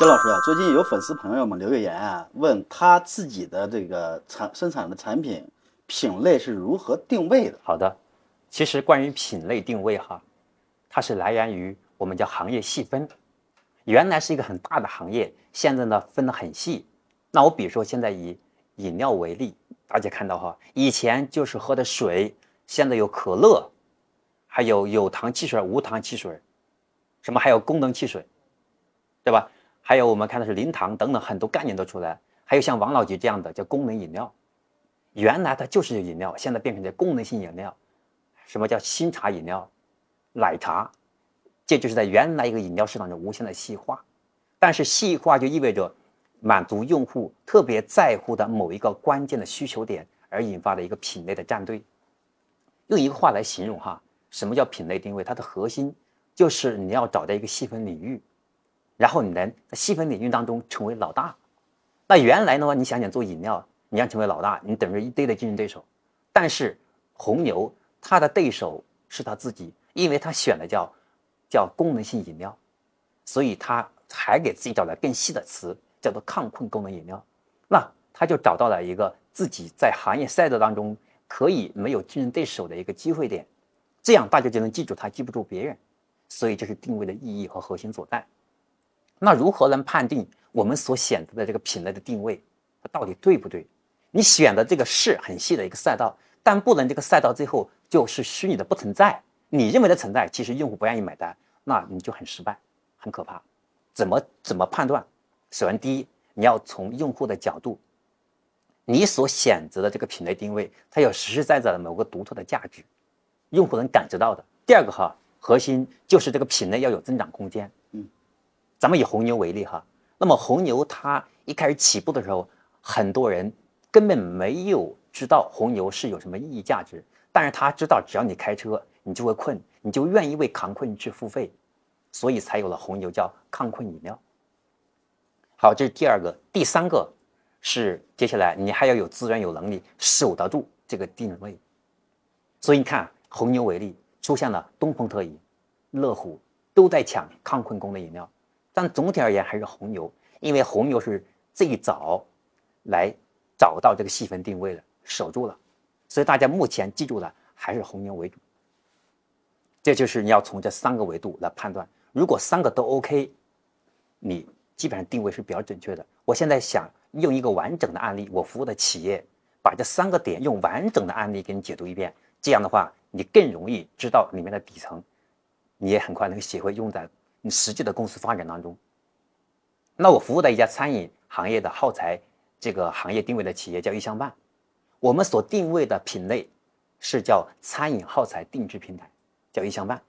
姜老师啊，最近有粉丝朋友们留言啊，问他自己的这个产生产的产品品类是如何定位的？好的，其实关于品类定位哈，它是来源于我们叫行业细分，原来是一个很大的行业，现在呢分得很细。那我比如说现在以饮料为例，大家看到哈，以前就是喝的水，现在有可乐，还有有糖汽水、无糖汽水，什么还有功能汽水，对吧？还有我们看的是零糖等等很多概念都出来，还有像王老吉这样的叫功能饮料，原来它就是饮料，现在变成了功能性饮料。什么叫新茶饮料、奶茶？这就是在原来一个饮料市场中无限的细化。但是细化就意味着满足用户特别在乎的某一个关键的需求点，而引发的一个品类的战队。用一个话来形容哈，什么叫品类定位？它的核心就是你要找到一个细分领域。然后你能在细分领域当中成为老大。那原来的话，你想想做饮料，你要成为老大，你等着一堆的竞争对手。但是红牛它的对手是他自己，因为他选的叫叫功能性饮料，所以他还给自己找了更细的词，叫做抗困功能饮料。那他就找到了一个自己在行业赛道当中可以没有竞争对手的一个机会点，这样大家就能记住他，记不住别人。所以这是定位的意义和核心所在。那如何能判定我们所选择的这个品类的定位，它到底对不对？你选的这个是很细的一个赛道，但不能这个赛道最后就是虚拟的不存在。你认为的存在，其实用户不愿意买单，那你就很失败，很可怕。怎么怎么判断？首先，第一，你要从用户的角度，你所选择的这个品类定位，它有实实在在的某个独特的价值，用户能感知到的。第二个哈，核心就是这个品类要有增长空间。咱们以红牛为例哈，那么红牛它一开始起步的时候，很多人根本没有知道红牛是有什么意义价值，但是他知道只要你开车，你就会困，你就愿意为抗困去付费，所以才有了红牛叫抗困饮料。好，这是第二个，第三个是接下来你还要有资源有能力守得住这个定位，所以你看红牛为例，出现了东风特饮、乐虎都在抢抗困功能饮料。但总体而言还是红牛，因为红牛是最早来找到这个细分定位的，守住了，所以大家目前记住的还是红牛为主。这就是你要从这三个维度来判断，如果三个都 OK，你基本上定位是比较准确的。我现在想用一个完整的案例，我服务的企业把这三个点用完整的案例给你解读一遍，这样的话你更容易知道里面的底层，你也很快能学会用在。你实际的公司发展当中，那我服务的一家餐饮行业的耗材这个行业定位的企业叫易香办，我们所定位的品类是叫餐饮耗材定制平台，叫易香办。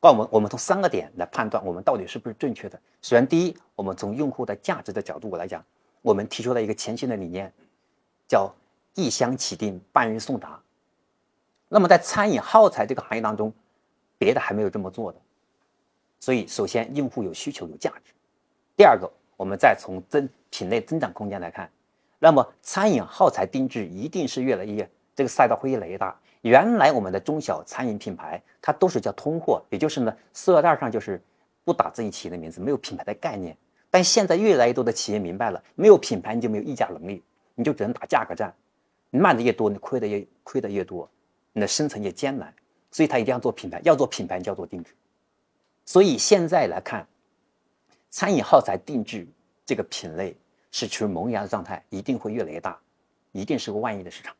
那我们我们从三个点来判断我们到底是不是正确的。首先，第一，我们从用户的价值的角度来讲，我们提出了一个全新的理念，叫一箱起订，半日送达。那么在餐饮耗材这个行业当中，别的还没有这么做的。所以，首先用户有需求有价值。第二个，我们再从增品类增长空间来看，那么餐饮耗材定制一定是越来越这个赛道会越来越大。原来我们的中小餐饮品牌它都是叫通货，也就是呢塑料袋上就是不打自己企业的名字，没有品牌的概念。但现在越来越多的企业明白了，没有品牌你就没有议价能力，你就只能打价格战，你卖的越多，你亏的越亏的越多，你的生存越艰难。所以他一定要做品牌，要做品牌就要做定制。所以现在来看，餐饮耗材定制这个品类是处于萌芽的状态，一定会越来越大，一定是个万亿的市场。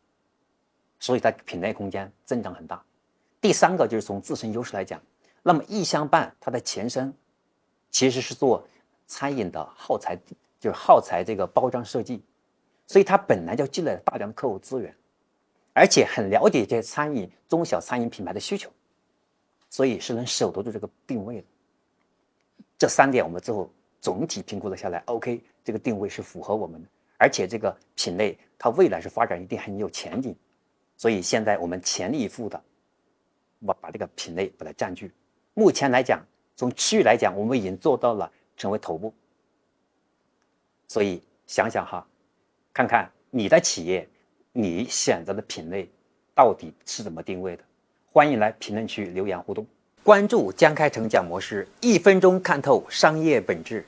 所以它品类空间增长很大。第三个就是从自身优势来讲，那么易香办它的前身其实是做餐饮的耗材，就是耗材这个包装设计，所以它本来就积累了大量的客户资源，而且很了解这些餐饮中小餐饮品牌的需求。所以是能守得住这个定位的，这三点我们最后总体评估了下来，OK，这个定位是符合我们的，而且这个品类它未来是发展一定很有前景，所以现在我们全力以赴的，把把这个品类把它占据。目前来讲，从区域来讲，我们已经做到了成为头部。所以想想哈，看看你的企业，你选择的品类到底是怎么定位的？欢迎来评论区留言互动，关注江开成讲模式，一分钟看透商业本质。